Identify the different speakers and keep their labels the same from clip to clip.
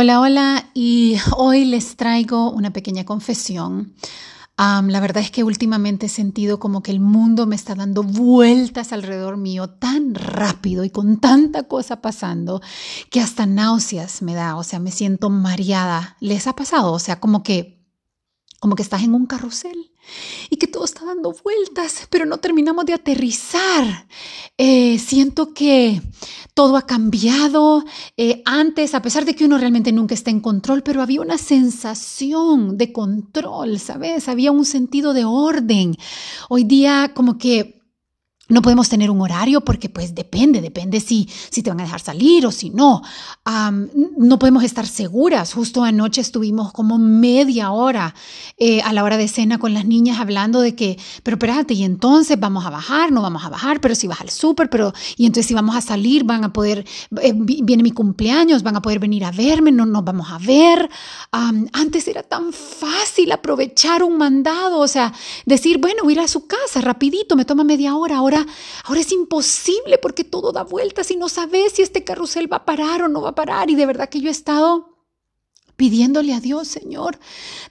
Speaker 1: Hola, hola, y hoy les traigo una pequeña confesión. la verdad es que últimamente he sentido como que el mundo me está dando vueltas alrededor mío tan rápido y con tanta cosa pasando que hasta náuseas me da, o sea, me siento mareada. ¿Les ha pasado? O sea, como que como que estás en un carrusel y que todo está dando vueltas, pero no terminamos de aterrizar. Eh, siento que todo ha cambiado. Eh, antes, a pesar de que uno realmente nunca está en control, pero había una sensación de control, ¿sabes? Había un sentido de orden. Hoy día como que no podemos tener un horario porque pues depende, depende si, si te van a dejar salir o si no. no podemos estar seguras. Justo anoche estuvimos como media hora eh, a la hora de cena con las niñas hablando de que, pero espérate, y entonces vamos a bajar, no vamos a bajar, pero si vas al súper, pero y entonces si vamos a salir, van a poder, eh, viene mi cumpleaños, van a poder venir a verme, no nos vamos a ver. antes era tan fácil aprovechar un mandado, o sea, decir, bueno, voy a ir a su casa rapidito, me toma media hora, ahora ahora, es imposible porque todo da vueltas y no sabes si este carrusel va a parar o no va a parar. Y de verdad que yo he estado pidiéndole a Dios, Señor,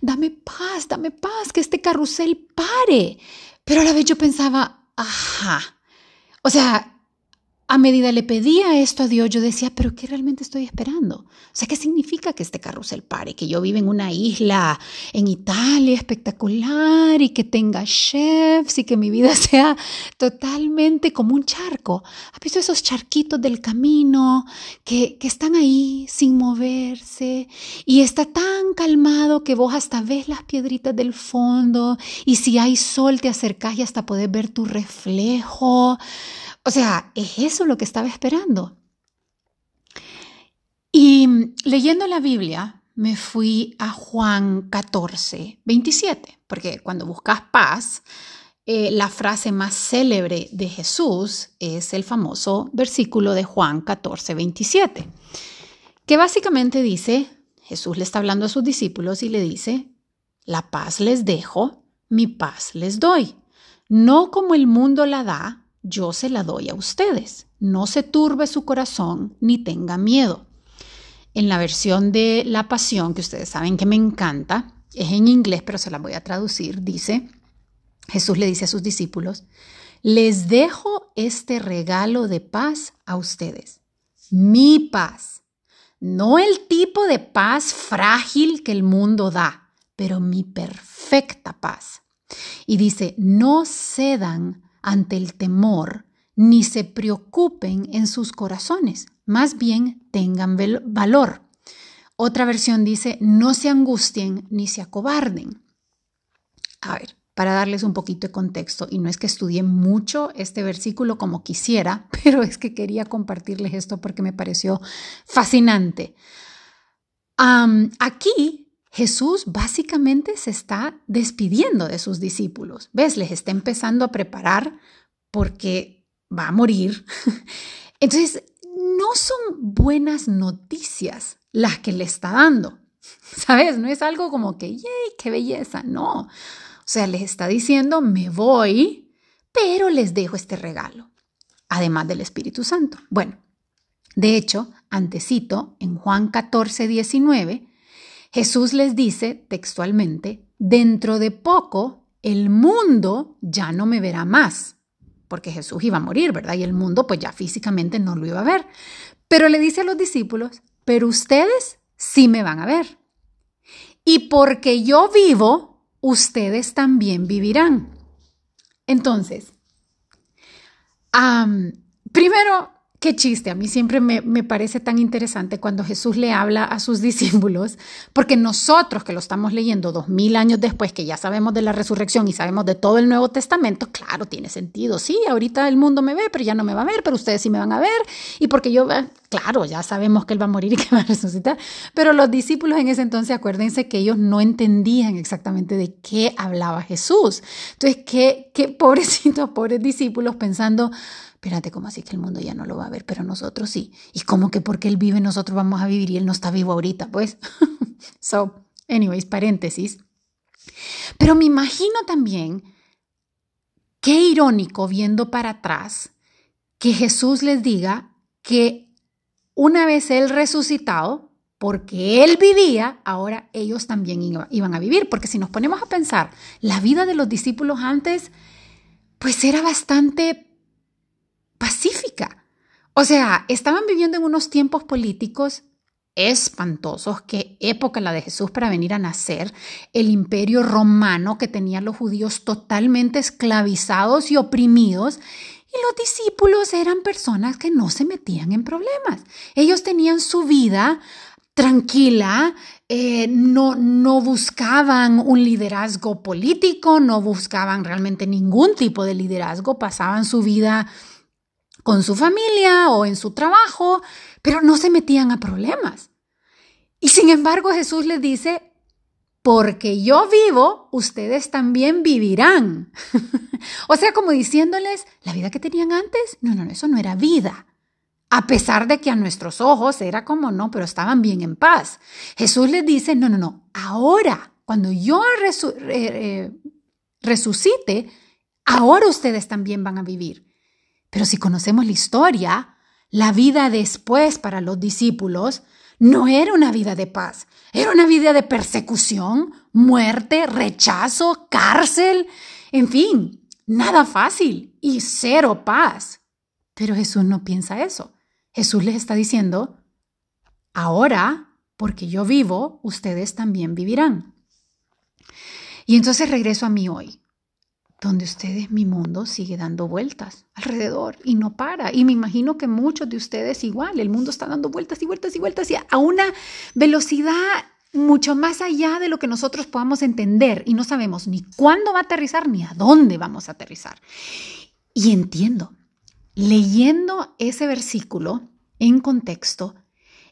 Speaker 1: dame paz, dame paz, que este carrusel pare. Pero a la vez yo pensaba, ajá, o sea, a medida le pedía esto a Dios, yo decía, pero ¿qué realmente estoy esperando? O sea, ¿qué significa que este carrusel pare? Que yo viva en una isla en Italia espectacular y que tenga chefs y que mi vida sea totalmente como un charco. ¿Has visto esos charquitos del camino que, que están ahí sin moverse y está tan calmado que vos hasta ves las piedritas del fondo y si hay sol te acercás y hasta podés ver tu reflejo? O sea, es eso lo que estaba esperando. Y leyendo la Biblia, me fui a Juan 14, 27, porque cuando buscas paz, eh, la frase más célebre de Jesús es el famoso versículo de Juan 14, 27, que básicamente dice, Jesús le está hablando a sus discípulos y le dice, la paz les dejo, mi paz les doy. No como el mundo la da, yo se la doy a ustedes. No se turbe su corazón ni tenga miedo. En la versión de La Pasión, que ustedes saben que me encanta, es en inglés, pero se la voy a traducir, dice, Jesús le dice a sus discípulos, les dejo este regalo de paz a ustedes, mi paz, no el tipo de paz frágil que el mundo da, pero mi perfecta paz. Y dice, no cedan ante el temor, ni se preocupen en sus corazones, más bien tengan valor. Otra versión dice, no se angustien ni se acobarden. A ver, para darles un poquito de contexto, y no es que estudie mucho este versículo como quisiera, pero es que quería compartirles esto porque me pareció fascinante. aquí Jesús básicamente se está despidiendo de sus discípulos. ¿Ves? Les está empezando a preparar porque va a morir. Entonces, no son buenas noticias las que le está dando. ¿Sabes? No es algo como que, ¡yay, qué belleza! No. O sea, les está diciendo, me voy, pero les dejo este regalo, además del Espíritu Santo. Bueno, de hecho, antecito, en Juan 14, 19, Jesús les dice textualmente, dentro de poco el mundo ya no me verá más, porque Jesús iba a morir, ¿verdad? Y el mundo pues ya físicamente no lo iba a ver. Pero le dice a los discípulos, pero ustedes sí me van a ver. Y porque yo vivo, ustedes también vivirán. Entonces, primero, Qué chiste, a mí siempre me, parece tan interesante cuando Jesús le habla a sus discípulos, porque nosotros que lo estamos leyendo dos mil años después, que ya sabemos de la resurrección y sabemos de todo el Nuevo Testamento, claro, tiene sentido. Sí, ahorita el mundo me ve, pero ya no me va a ver, pero ustedes sí me van a ver. Y porque yo, claro, ya sabemos que Él va a morir y que va a resucitar. Pero los discípulos en ese entonces, acuérdense que ellos no entendían exactamente de qué hablaba Jesús. Entonces, qué, qué pobrecitos, pobres discípulos pensando, espérate, ¿cómo así que el mundo ya no lo va a ver? Pero nosotros sí. ¿Y cómo que porque Él vive, nosotros vamos a vivir y Él no está vivo ahorita? Pues, so, anyways, paréntesis. Pero me imagino también, qué irónico viendo para atrás, que Jesús les diga que una vez Él resucitado, porque él vivía, ahora ellos también iban a vivir. Porque si nos ponemos a pensar, la vida de los discípulos antes, pues era bastante pacífica. O sea, estaban viviendo en unos tiempos políticos espantosos, qué época la de Jesús para venir a nacer, el imperio romano que tenía a los judíos totalmente esclavizados y oprimidos, y los discípulos eran personas que no se metían en problemas. Ellos tenían su vida tranquila, eh, no, no buscaban un liderazgo político, no buscaban realmente ningún tipo de liderazgo, pasaban su vida con su familia o en su trabajo, pero no se metían a problemas. Y sin embargo Jesús les dice, porque yo vivo, ustedes también vivirán. o sea, como diciéndoles, la vida que tenían antes, no, no, eso no era vida. A pesar de que a nuestros ojos era como no, pero estaban bien en paz. Jesús les dice, no, no, no, ahora, cuando yo eh, resucite, ahora ustedes también van a vivir. Pero si conocemos la historia, la vida después para los discípulos no era una vida de paz, era una vida de persecución, muerte, rechazo, cárcel, en fin, nada fácil y cero paz. Pero Jesús no piensa eso. Jesús les está diciendo, ahora, porque yo vivo, ustedes también vivirán. Y entonces regreso a mí hoy donde ustedes, mi mundo sigue dando vueltas alrededor y no para. Y me imagino que muchos de ustedes igual, el mundo está dando vueltas y vueltas y vueltas y a una velocidad mucho más allá de lo que nosotros podamos entender y no sabemos ni cuándo va a aterrizar ni a dónde vamos a aterrizar. Y entiendo, leyendo ese versículo en contexto,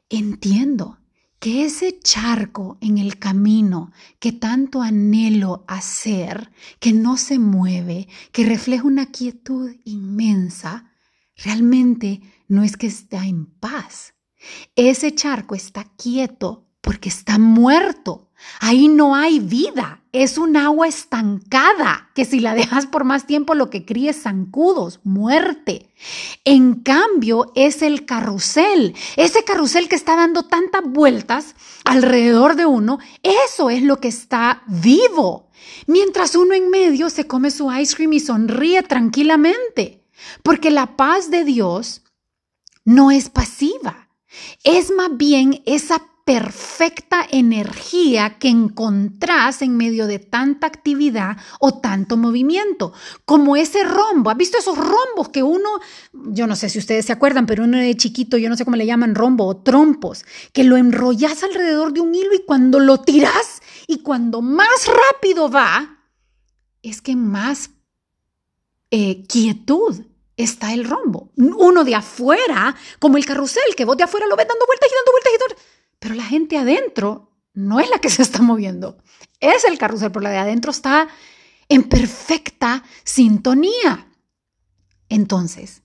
Speaker 1: entiendo que ese charco en el camino que tanto anhelo hacer, que no se mueve, que refleja una quietud inmensa, realmente no es que está en paz. Ese charco está quieto porque está muerto. Ahí no hay vida, es un agua estancada que si la dejas por más tiempo lo que críe es zancudos, muerte. En cambio es el carrusel, ese carrusel que está dando tantas vueltas alrededor de uno, eso es lo que está vivo. Mientras uno en medio se come su ice cream y sonríe tranquilamente, porque la paz de Dios no es pasiva, es más bien esa perfecta energía que encontrás en medio de tanta actividad o tanto movimiento, como ese rombo. ¿Has visto esos rombos que uno, yo no sé si ustedes se acuerdan, pero uno de chiquito, yo no sé cómo le llaman rombo o trompos, que lo enrollas alrededor de un hilo y cuando lo tiras y cuando más rápido va, es que más eh, quietud está el rombo. Uno de afuera, como el carrusel, que vos de afuera lo ves dando vueltas y dando vueltas y dando pero la gente adentro no es la que se está moviendo, es el carrusel, pero la de adentro está en perfecta sintonía. Entonces,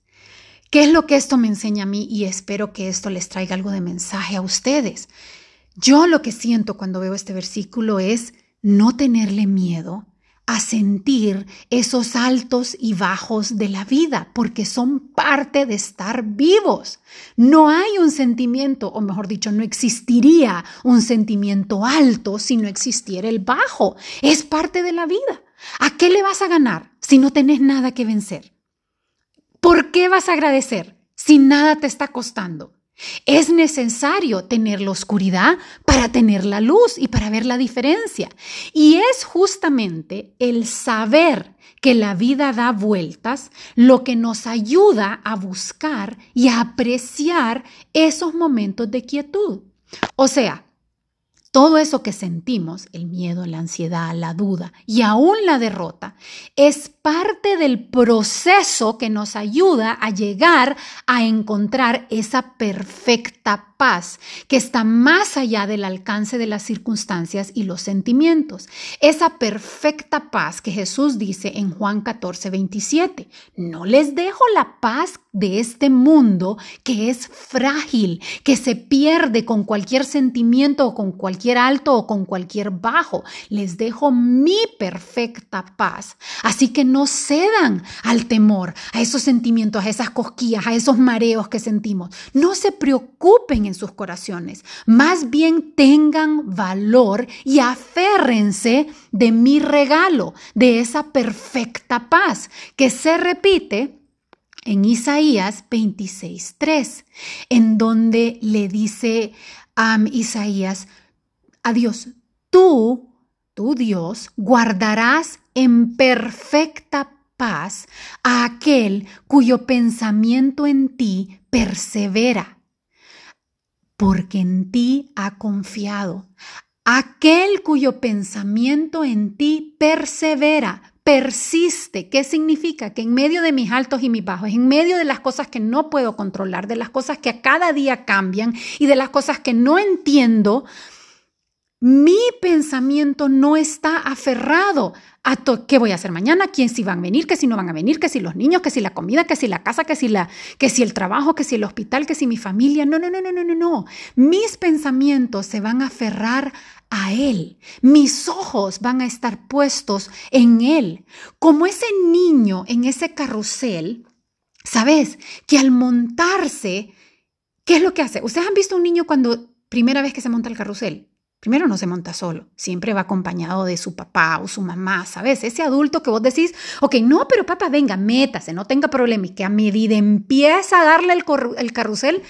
Speaker 1: ¿qué es lo que esto me enseña a mí? Y espero que esto les traiga algo de mensaje a ustedes. Yo lo que siento cuando veo este versículo es no tenerle miedo a sentir esos altos y bajos de la vida, porque son parte de estar vivos. No hay un sentimiento, o mejor dicho, no existiría un sentimiento alto si no existiera el bajo. Es parte de la vida. ¿A qué le vas a ganar si no tenés nada que vencer? ¿Por qué vas a agradecer si nada te está costando? Es necesario tener la oscuridad para tener la luz y para ver la diferencia. Y es justamente el saber que la vida da vueltas lo que nos ayuda a buscar y a apreciar esos momentos de quietud. O sea, todo eso que sentimos, el miedo, la ansiedad, la duda y aún la derrota, es parte del proceso que nos ayuda a llegar a encontrar esa perfecta paz que está más allá del alcance de las circunstancias y los sentimientos. Esa perfecta paz que Jesús dice en Juan 14, 27. No les dejo la paz de este mundo que es frágil, que se pierde con cualquier sentimiento o con cualquier alto o con cualquier bajo. Les dejo mi perfecta paz. Así que no cedan al temor, a esos sentimientos, a esas cosquillas, a esos mareos que sentimos. No se preocupen en sus corazones. Más bien tengan valor y aférrense de mi regalo, de esa perfecta paz que se repite en Isaías 26.3, en donde le dice a Isaías, a Dios, tú, tu Dios, guardarás en perfecta paz a aquel cuyo pensamiento en ti persevera, porque en ti ha confiado. Aquel cuyo pensamiento en ti persevera, persiste. ¿Qué significa? Que en medio de mis altos y mis bajos, en medio de las cosas que no puedo controlar, de las cosas que a cada día cambian y de las cosas que no entiendo, mi pensamiento no está aferrado a qué voy a hacer mañana, quién si van a venir, que si no van a venir, que si los niños, que si la comida, que si la casa, que si la si el trabajo, que si el hospital, que si mi familia. No, no, no, no, no, no, no. Mis pensamientos se van a aferrar a él. Mis ojos van a estar puestos en él. Como ese niño en ese carrusel, ¿sabes? Que al montarse, ¿qué es lo que hace? Ustedes han visto un niño cuando primera vez que se monta el carrusel Primero no se monta solo, siempre va acompañado de su papá o su mamá, ¿sabes? Ese adulto que vos decís, ok, no, pero papá, venga, métase, no tenga problema y que a medida empieza a darle el, el carrusel,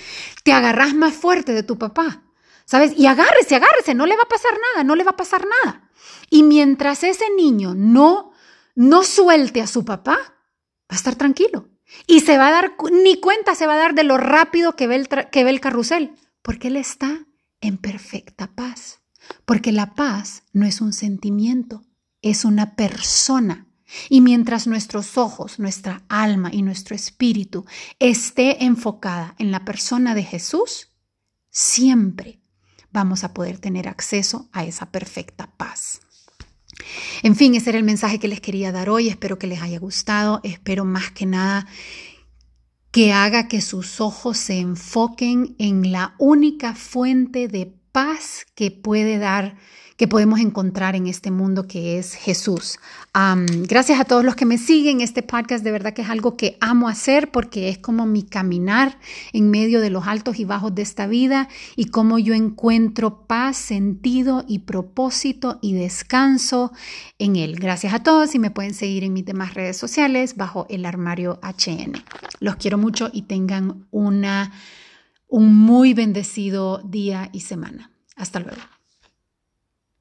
Speaker 1: te agarras más fuerte de tu papá, ¿sabes? Y agárrese, agárrese, no le va a pasar nada, no le va a pasar nada. Y mientras ese niño no, no suelte a su papá, va a estar tranquilo. Y se va a dar, ni cuenta se va a dar de lo rápido que ve el, que ve el carrusel, porque él está en perfecta paz. Porque la paz no es un sentimiento, es una persona. Y mientras nuestros ojos, nuestra alma y nuestro espíritu esté enfocada en la persona de Jesús, siempre vamos a poder tener acceso a esa perfecta paz. En fin, ese era el mensaje que les quería dar hoy. Espero que les haya gustado. Espero más que nada que haga que sus ojos se enfoquen en la única fuente de paz que puede dar, que podemos encontrar en este mundo que es Jesús. gracias a todos los que me siguen. Este podcast de verdad que es algo que amo hacer porque es como mi caminar en medio de los altos y bajos de esta vida y cómo yo encuentro paz, sentido y propósito y descanso en él. Gracias a todos y me pueden seguir en mis demás redes sociales bajo el armario HN. Los quiero mucho y tengan una un muy bendecido día y semana. Hasta luego.